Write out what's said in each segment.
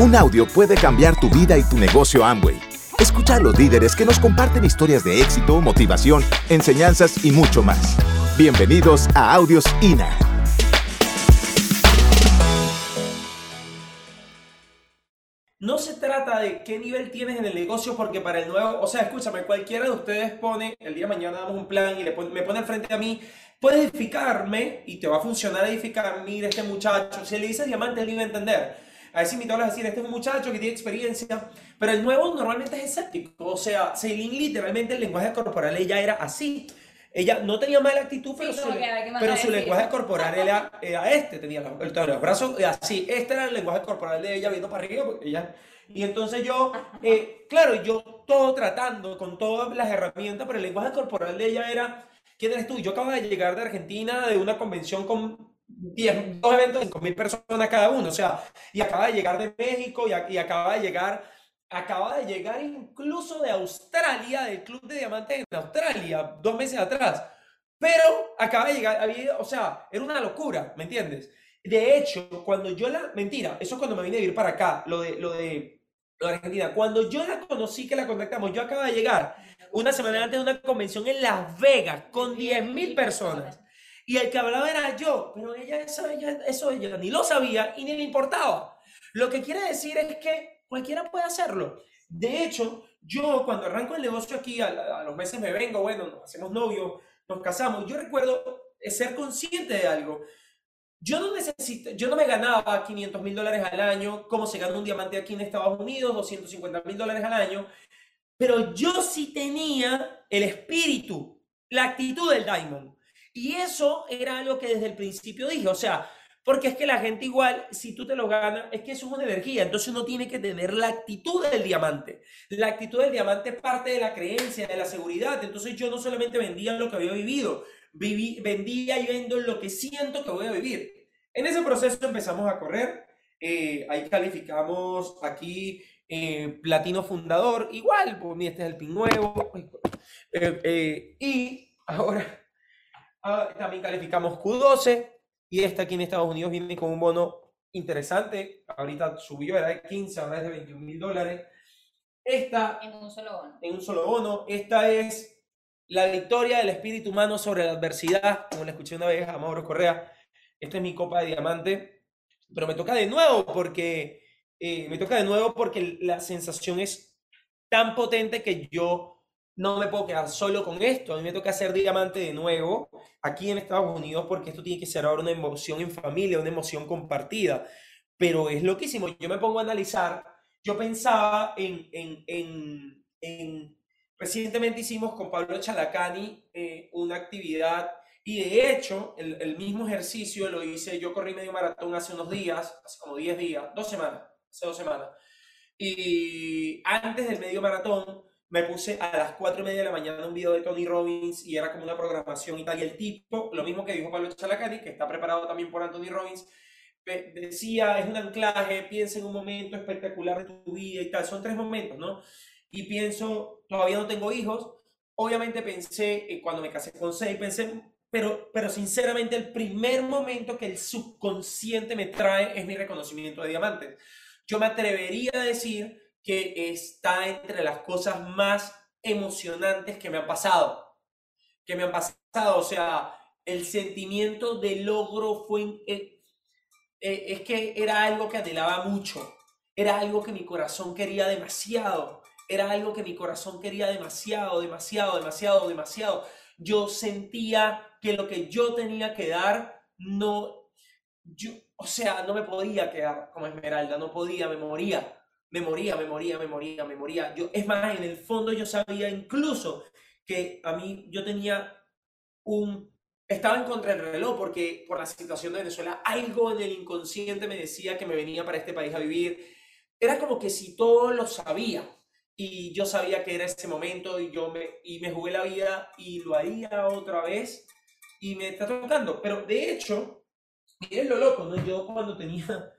Un audio puede cambiar tu vida y tu negocio Amway. Escucha a los líderes que nos comparten historias de éxito, motivación, enseñanzas y mucho más. Bienvenidos a Audios INA. No se trata de qué nivel tienes en el negocio, porque para el nuevo, o sea, escúchame, cualquiera de ustedes pone, el día de mañana damos un plan y le me pone al frente a mí, puedes edificarme y te va a funcionar edificar, mira este muchacho, si le dices diamante, él iba a entender. A veces invitado a decir, este es un muchacho que tiene experiencia, pero el nuevo normalmente es escéptico. O sea, Celine literalmente el lenguaje corporal ella era así. Ella no tenía mala actitud, pero, su, pero su lenguaje corporal era, era, este, tenía los, los brazos así. Este era el lenguaje corporal de ella viendo para arriba, porque ella... Y entonces yo, eh, claro, yo todo tratando con todas las herramientas, pero el lenguaje corporal de ella era, ¿quién eres tú? Yo acabo de llegar de Argentina de una convención con 10, dos eventos, 5 mil personas cada uno, o sea, y acaba de llegar de México y, y, acaba de llegar, acaba de llegar incluso de Australia, del Club de Diamantes en Australia, dos meses atrás, pero acaba de llegar, había, o sea, era una locura, ¿me entiendes? De hecho, cuando yo la, mentira, eso es cuando me vine a vivir para acá, lo de, lo de, lo de Argentina, cuando yo la conocí, que la contactamos, yo acaba de llegar una semana antes de una convención en Las Vegas con 10 mil personas y el que hablaba era yo, pero ella eso, ella eso ella ni lo sabía y ni le importaba. Lo que quiere decir es que cualquiera puede hacerlo. De hecho, yo cuando arranco el negocio aquí, a, los meses me vengo, bueno, nos hacemos novios, nos casamos, yo recuerdo ser consciente de algo. Yo no necesito, yo no me ganaba 500 mil dólares al año, como se gana un diamante aquí en Estados Unidos, 250 mil dólares al año, pero yo sí tenía el espíritu, la actitud del diamond. Y eso era algo que desde el principio dije, o sea, porque es que la gente igual, si tú te lo ganas, es que eso es una energía, entonces uno tiene que tener la actitud del diamante. La actitud del diamante es parte de la creencia, de la seguridad, entonces yo no solamente vendía lo que había vivido, viví, vendía y vendo lo que siento que voy a vivir. En ese proceso empezamos a correr, eh, ahí calificamos aquí eh, platino fundador, igual, pues este es el pin nuevo, eh, y ahora Ah, también calificamos Q12 y esta aquí en Estados Unidos viene con un bono interesante. Ahorita subió, era de 15, ahora es de 21 mil dólares. Esta. En un solo bono. En un solo bono. Esta es la victoria del espíritu humano sobre la adversidad, como le escuché una vez a Mauro Correa. Esta es mi copa de diamante. Pero me toca de nuevo porque. Eh, me toca de nuevo porque la sensación es tan potente que yo no me puedo quedar solo con esto. A mí me toca hacer diamante de nuevo aquí en Estados Unidos porque esto tiene que ser ahora una emoción en familia, una emoción compartida. Pero es loquísimo. Yo me pongo a analizar. Yo pensaba en, en, en, recientemente hicimos con Pablo Chalacani eh, una actividad y de hecho el, el, mismo ejercicio lo hice, yo corrí medio maratón hace unos días, hace como 10 días, dos semanas, hace dos semanas. Y antes del medio maratón me puse a las 4 y media de la mañana un video de Tony Robbins y era como una programación y tal. Y el tipo, lo mismo que dijo Pablo Chalacani, que está preparado también por Anthony Robbins, decía, es un anclaje, piensa en un momento espectacular de tu vida y tal. Son tres momentos, ¿no? Y pienso, todavía no tengo hijos. Obviamente pensé, eh, cuando me casé con seis, pensé, pero, pero sinceramente el primer momento que el subconsciente me trae es mi reconocimiento de diamantes. Yo me atrevería a decir que está entre las cosas más emocionantes que me han pasado. Que me han pasado, o sea, el sentimiento de logro fue... Eh, eh, es que era algo que anhelaba mucho, era algo que mi corazón quería demasiado, era algo que mi corazón quería demasiado, demasiado, demasiado, demasiado. Yo sentía que lo que yo tenía que dar no, yo, o sea, no me podía quedar como Esmeralda, no podía, me moría me moría, me moría, me moría, me moría. Yo, es más, en el fondo yo sabía incluso que a mí yo tenía un... Estaba en contra del reloj porque por la situación de Venezuela algo en el inconsciente me decía que me venía para este país a vivir. Era como que si todo lo sabía y yo sabía que era ese momento y yo me, y me jugué la vida y lo haría otra vez y me está tocando. Pero de hecho, miren lo loco, ¿no? Yo cuando tenía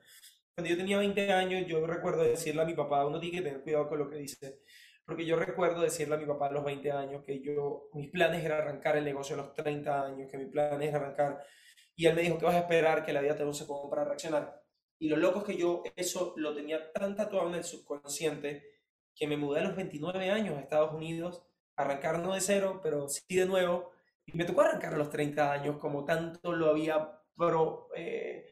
cuando yo tenía 20 años, yo recuerdo decirle a mi papá, uno tiene que tener cuidado con lo que dice, porque yo recuerdo decirle a mi papá a los 20 años que yo, mis planes era arrancar el negocio a los 30 años, que mi plan es arrancar, y él me dijo, que vas a esperar que la vida te use como para reaccionar? Y lo loco es que yo eso lo tenía tan tatuado en el subconsciente que me mudé a los 29 años a Estados Unidos, arrancar no de cero, pero sí de nuevo. Y me tocó arrancar a los 30 años, como tanto lo había pro, eh,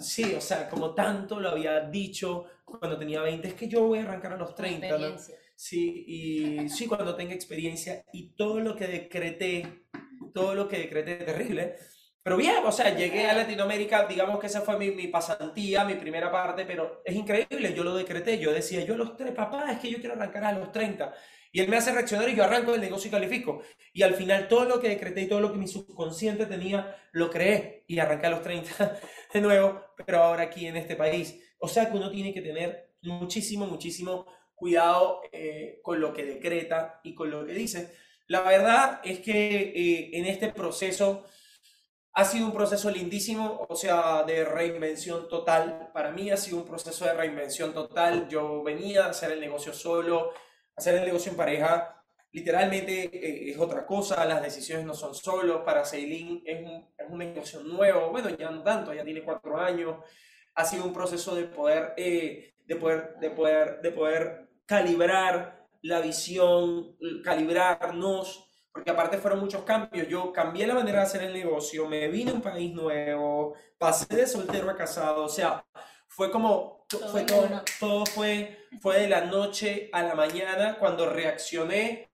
Sí, o sea, como tanto lo había dicho cuando tenía 20, es que yo voy a arrancar a los 30, ¿no? Sí, y sí, cuando tenga experiencia y todo lo que decreté, todo lo que decreté terrible, pero bien, o sea, llegué a Latinoamérica, digamos que esa fue mi, mi, pasantía, mi primera parte, pero es increíble, yo lo decreté, yo decía, yo a los tres, papá, es que yo quiero arrancar a los 30. Y él me hace reaccionar y yo arranco el negocio y califico. Y al final todo lo que decreté y todo lo que mi subconsciente tenía, lo creé y arranqué a los 30 de nuevo, pero ahora aquí en este país. O sea que uno tiene que tener muchísimo, muchísimo cuidado eh, con lo que decreta y con lo que dice. La verdad es que eh, en este proceso ha sido un proceso lindísimo, o sea, de reinvención total. Para mí ha sido un proceso de reinvención total. Yo venía a hacer el negocio solo, hacer el negocio en pareja. Literalmente eh, es otra cosa, las decisiones no son solo. Para Ceilín es un, es un negocio nuevo, bueno, ya no tanto, ya tiene cuatro años. Ha sido un proceso de poder, eh, de poder, de poder, de poder calibrar la visión, calibrarnos porque aparte fueron muchos cambios. Yo cambié la manera de hacer el negocio, me vine a un país nuevo, pasé de soltero a casado, o sea, fue como, todo fue todo, todo fue, fue de la noche a la mañana cuando reaccioné,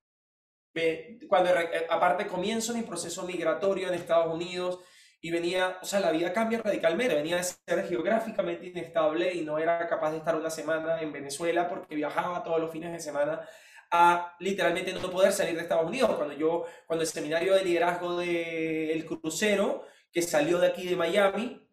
cuando aparte comienzo mi proceso migratorio en Estados Unidos y venía, o sea, la vida cambia radicalmente, venía de ser geográficamente inestable y no era capaz de estar una semana en Venezuela porque viajaba todos los fines de semana a literalmente no poder salir de Estados Unidos. Cuando yo, cuando el seminario de liderazgo del crucero, que salió de aquí de Miami,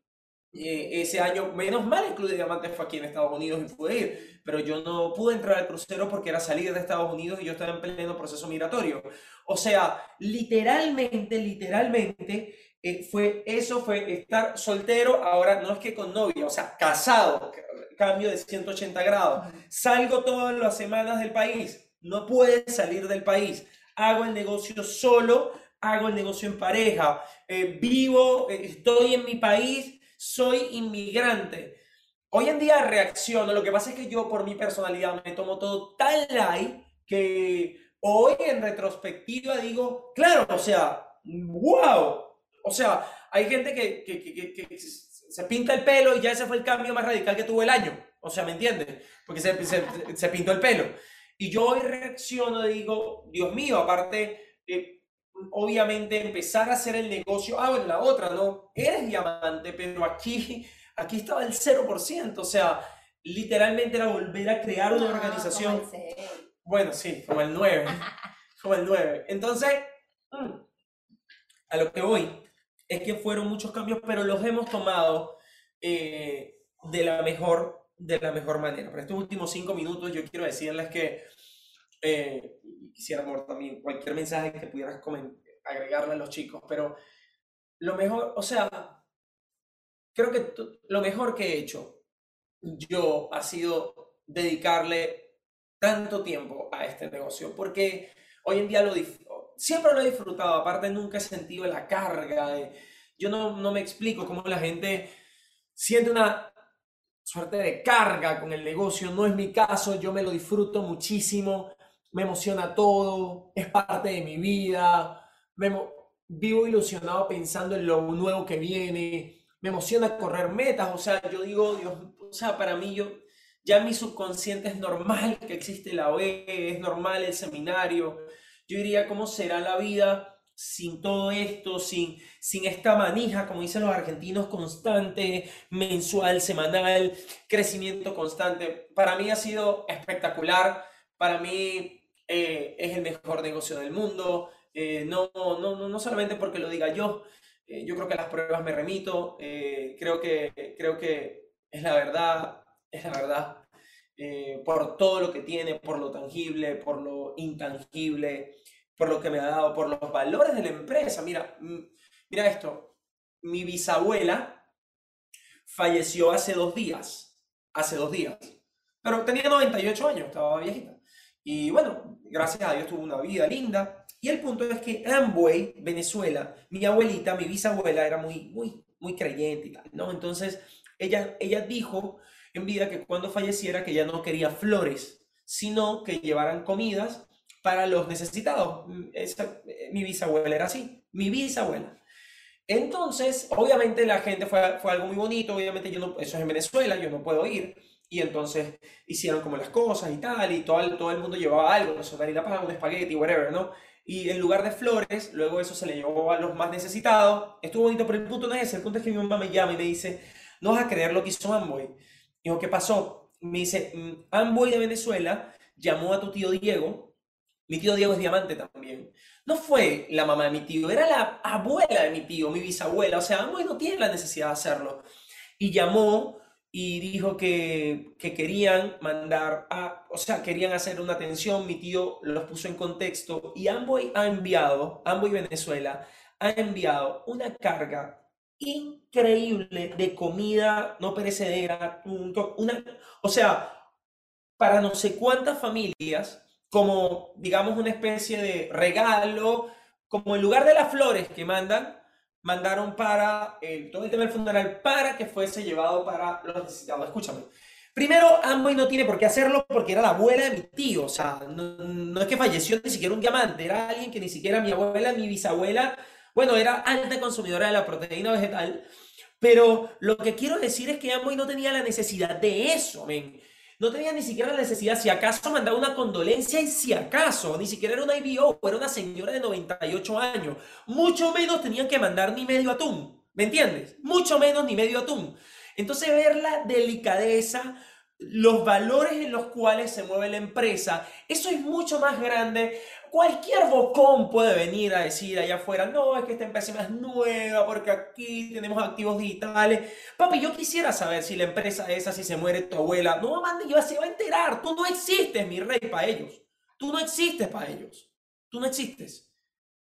eh, ese año, menos mal el Club de Diamantes fue aquí en Estados Unidos y pude ir, pero yo no pude entrar al crucero porque era salir de Estados Unidos y yo estaba en pleno proceso migratorio. O sea, literalmente, literalmente, eh, fue eso, fue estar soltero, ahora no es que con novia, o sea, casado, cambio de 180 grados. Salgo todas las semanas del país, no puede salir del país. Hago el negocio solo, hago el negocio en pareja, eh, vivo, eh, estoy en mi país, soy inmigrante. Hoy en día reacciono, lo que pasa es que yo por mi personalidad me tomo todo tan light que hoy en retrospectiva digo, claro, o sea, wow, o sea, hay gente que, se pinta el pelo y ya ese fue el cambio más radical que tuvo el año. O sea, ¿me entiendes? Porque se, se, se pintó el pelo. Y yo hoy reacciono y digo, Dios mío, aparte, eh, obviamente empezar a hacer el negocio, ah, bueno, la otra, ¿no? Eres diamante, pero aquí, aquí estaba el 0%, o sea, literalmente era volver a crear una organización. Bueno, sí, como el 9, como el 9. Entonces, mm, a lo que voy es que fueron muchos cambios, pero los hemos tomado eh, de la mejor de la mejor manera. Para estos últimos cinco minutos yo quiero decirles que eh, quisiera también cualquier mensaje que pudieras agregarle a los chicos, pero lo mejor, o sea, creo que lo mejor que he hecho yo ha sido dedicarle tanto tiempo a este negocio, porque hoy en día lo siempre lo he disfrutado, aparte nunca he sentido la carga de, yo no, no me explico cómo la gente siente una suerte de carga con el negocio. No es mi caso, yo me lo disfruto muchísimo, me emociona todo, es parte de mi vida, me, vivo ilusionado pensando en lo nuevo que viene, me emociona correr metas, o sea, yo digo, Dios, o sea, para mí yo, ya mi subconsciente es normal que existe la OE, es normal el seminario, yo diría, ¿cómo será la vida? sin todo esto, sin, sin esta manija, como dicen los argentinos, constante, mensual, semanal, crecimiento constante. Para mí ha sido espectacular, para mí eh, es el mejor negocio del mundo, eh, no, no, no, solamente porque lo diga yo, eh, yo creo que las pruebas me remito, creo, que, creo que es la verdad, es la verdad. por todo lo que tiene, por lo tangible, por lo intangible, por lo que me ha dado, por los valores de la empresa. Mira, mira esto, mi bisabuela falleció hace dos días, hace dos días, pero tenía 98 años, estaba viejita. Y bueno, gracias a Dios tuvo una vida linda. Y el punto es que Amway, Venezuela, mi abuelita, mi bisabuela era muy, muy, muy creyente y tal, ¿no? Entonces, ella, ella dijo en vida que cuando falleciera que ella no quería flores, sino que llevaran comidas para los necesitados. mi bisabuela era así, mi bisabuela. Entonces, obviamente la gente fue, fue algo muy bonito, obviamente yo eso es en Venezuela, yo no puedo ir. Y entonces hicieron como las cosas y tal, y todo todo el mundo llevaba algo, no sé, una para un espagueti, whatever, ¿no? Y en lugar de flores, luego eso se le llevó a los más necesitados. Estuvo bonito, pero el punto no es ese. El punto es que mi mamá me llama y me dice, no vas a creer lo que hizo Amboy. Digo, ¿qué pasó? Me dice, mm, Amboy de Venezuela llamó a tu tío Diego. Mi tío Diego es diamante también. No fue la mamá de mi tío, era la abuela de mi tío, mi bisabuela. O sea, Amboy no tiene la necesidad de hacerlo. Y llamó y dijo que, que, querían mandar a, o sea, querían hacer una atención, mi tío los puso en contexto y Amboy ha enviado, Amboy Venezuela, ha enviado una carga increíble de comida no perecedera, una, o sea, para no sé cuántas familias, como digamos una especie de regalo, como en lugar de las flores que mandan, mandaron para el, todo el tema del funeral para que fuese llevado para los necesitados. Escúchame. Primero, Amway no tiene por qué hacerlo porque era la abuela de mi tío. O sea, no, es que falleció ni siquiera un diamante, era alguien que ni siquiera mi abuela, mi bisabuela, bueno, era alta consumidora de la proteína vegetal. Pero lo que quiero decir es que Amway no tenía la necesidad de eso, no tenía ni siquiera la necesidad, si acaso mandaba una condolencia y si acaso, ni siquiera era una IBO, era una señora de 98 años, mucho menos tenían que mandar ni medio atún, ¿me entiendes? Mucho menos ni medio atún. Entonces ver la delicadeza, los valores en los cuales se mueve la empresa, eso es mucho más grande Cualquier bocón puede venir a decir allá afuera, no, es que esta empresa es nueva porque aquí tenemos activos digitales. Papi, yo quisiera saber si la empresa esa, si se muere tu abuela, no, mande, se va a enterar. Tú no existes, mi rey, para ellos. Tú no existes para ellos. Tú no existes.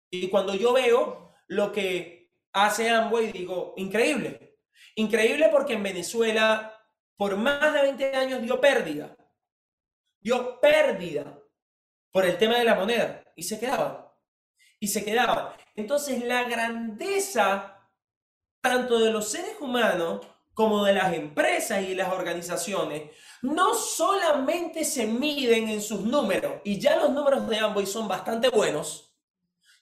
Y cuando yo veo lo que hace Amway, digo, increíble. Increíble porque en Venezuela, por más de 20 años, dio pérdida. Dio pérdida por el tema de la moneda y se quedaban. Y se quedaban. Entonces la grandeza tanto de los seres humanos como de las empresas y las organizaciones no solamente se miden en sus números, y ya los números de Amboy son bastante buenos,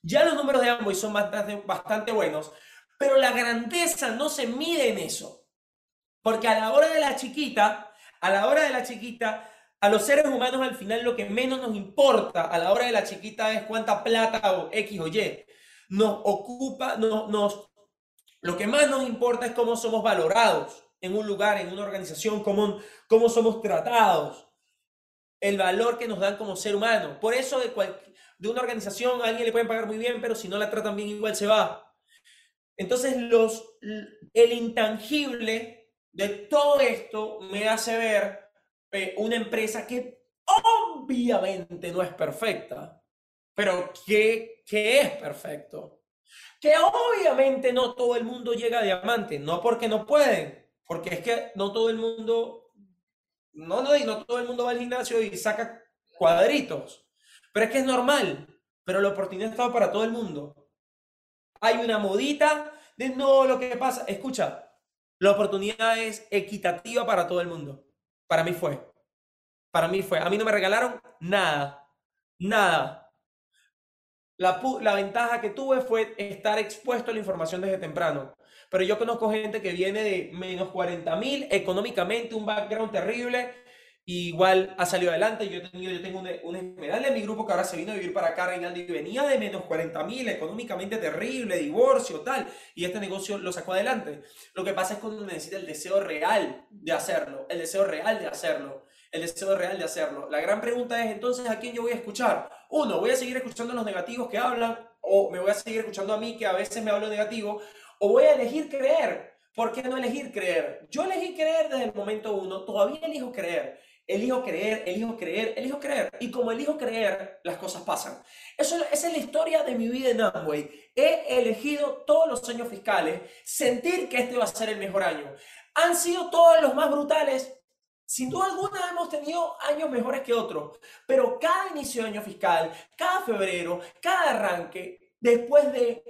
ya los números de Amboy son bastante, bastante buenos, pero la grandeza no se mide en eso. Porque a la hora de la chiquita, a la hora de la chiquita, a los seres humanos al final lo que menos nos importa a la hora de la chiquita es cuánta plata o X o Y. Nos ocupa, no, nos, lo que más nos importa es cómo somos valorados en un lugar, en una organización, cómo, cómo somos tratados, el valor que nos dan como ser humano. Por eso de, de una organización a alguien le pueden pagar muy bien, pero si no la tratan bien igual se va. Entonces los, el intangible de todo esto me hace ver eh, una empresa que obviamente no es perfecta, pero que, que es perfecto. Que obviamente no todo el mundo llega a diamante, no porque no pueden, porque es que no todo el mundo, no, no, no todo el mundo va al gimnasio y saca cuadritos, pero es que es normal, pero la oportunidad está para todo el mundo. Hay una modita de no lo que pasa, escucha, la oportunidad es equitativa para todo el mundo. Para mí fue. Para mí fue. A mí no me regalaron nada. Nada. La, la, ventaja que tuve fue estar expuesto a la información desde temprano. Pero yo conozco gente que viene de menos 40 mil económicamente, un background terrible, igual ha salido adelante. Yo, tenido, yo tengo un, un esmeralda en mi grupo que ahora se vino a vivir para acá, reinando, y venía de menos 40 mil, económicamente terrible, divorcio, tal, y este negocio lo sacó adelante. Lo que pasa es cuando necesita el deseo real de hacerlo, el deseo real de hacerlo el deseo real de hacerlo. La gran pregunta es entonces a quién yo voy a escuchar. Uno, voy a seguir escuchando los negativos que hablan o me voy a seguir escuchando a mí que a veces me hablo negativo o voy a elegir creer. ¿Por qué no elegir creer? Yo elegí creer desde el momento uno, todavía elijo creer. Elijo creer, elijo creer, elijo creer. Y como elijo creer, las cosas pasan. Eso, esa es la historia de mi vida en Amway. He elegido todos los años fiscales, sentir que este va a ser el mejor año. Han sido todos los más brutales, sin duda alguna hemos tenido años mejores que otros, pero cada inicio de año fiscal, cada febrero, cada arranque, después de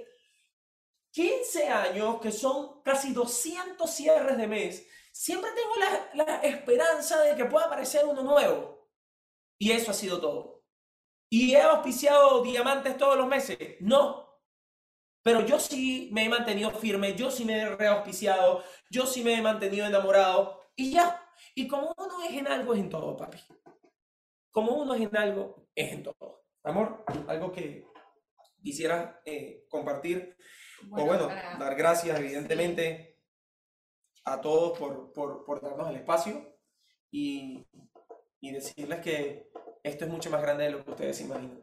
15 años, que son casi 200 cierres de mes, siempre tengo la, la esperanza de que pueda aparecer uno nuevo. Y eso ha sido todo. ¿Y he auspiciado diamantes todos los meses? No. Pero yo sí me he mantenido firme, yo sí me he reauspiciado, yo sí me he mantenido enamorado y ya. Y como uno es en algo, es en todo, papi. Como uno es en algo, es en todo. Amor, algo que quisiera eh, compartir. o bueno, dar gracias, evidentemente, a todos por, por, por darnos el espacio y, y decirles que esto es mucho más grande de lo que ustedes imaginan.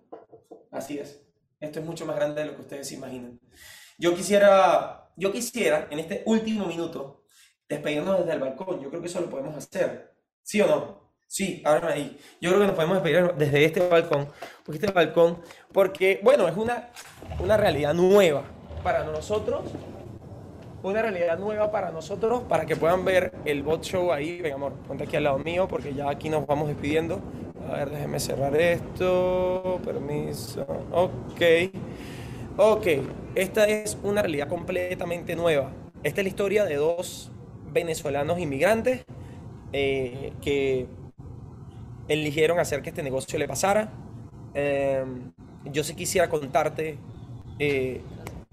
Así es. Esto es mucho más grande de lo que ustedes imaginan. Yo quisiera, yo quisiera en este último minuto despedirnos desde el balcón. Yo creo que eso lo podemos hacer. ¿Sí o no? Sí, ahora ahí. Yo creo que nos podemos despedir desde este balcón, porque este balcón, porque, bueno, es una, una realidad nueva para nosotros, una realidad nueva para nosotros, para que puedan ver el bot show ahí. Venga, amor, ponte aquí al lado mío, porque ya aquí nos vamos despidiendo. A ver, déjeme cerrar esto, permiso, ok. Ok, esta es una realidad completamente nueva. Esta es la historia de dos venezolanos inmigrantes eh, que eligieron hacer que este negocio le pasara. Em, yo sí quisiera contarte, eh,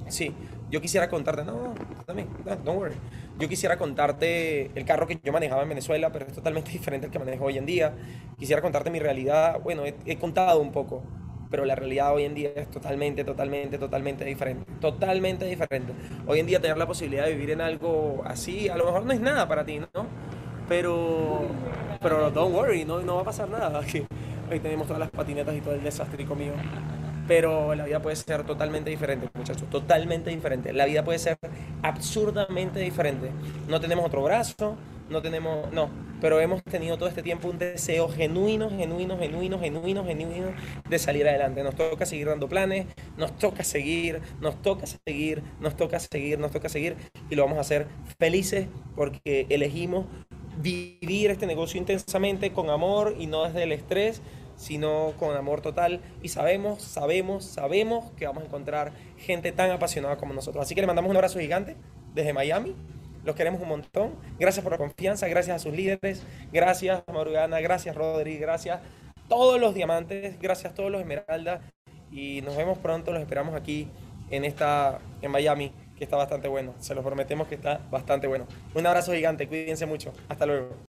sí, yo quisiera contarte, no, también, no, don't worry. Yo quisiera contarte el carro que yo manejaba en Venezuela, pero es totalmente diferente al que manejo hoy en día. Quisiera contarte mi realidad, bueno, he, he contado un poco, pero la realidad hoy en día es totalmente, totalmente, totalmente diferente. Totalmente diferente. Hoy en día tener la posibilidad de vivir en algo así, a lo mejor no es nada para ti, ¿no? Pero, pero don't worry, no, no va a pasar nada. Aquí, hoy tenemos todas las patinetas y todo el desastre mío. Pero la vida puede ser totalmente diferente, muchachos, totalmente diferente. La vida puede ser absurdamente diferente. No tenemos otro brazo, no tenemos, no, pero hemos tenido todo este tiempo un deseo genuino, genuino, genuino, genuino, genuino de salir adelante. Nos toca seguir dando planes, nos toca seguir, nos toca seguir, nos toca seguir, nos toca seguir y lo vamos a hacer felices porque elegimos vivir este negocio intensamente con amor y no desde el estrés, sino con amor total. Y sabemos, sabemos, sabemos que vamos a encontrar gente tan apasionada como nosotros. Así que le mandamos un abrazo gigante desde Miami. Los queremos un montón. Gracias por la confianza, gracias a sus líderes, gracias Morgana, gracias Rodri, gracias todos los diamantes, gracias a todos los esmeraldas. Y nos vemos pronto, los esperamos aquí en esta en Miami que está bastante bueno. Se lo prometemos que está bastante bueno. Un abrazo gigante, cuídense mucho. Hasta luego.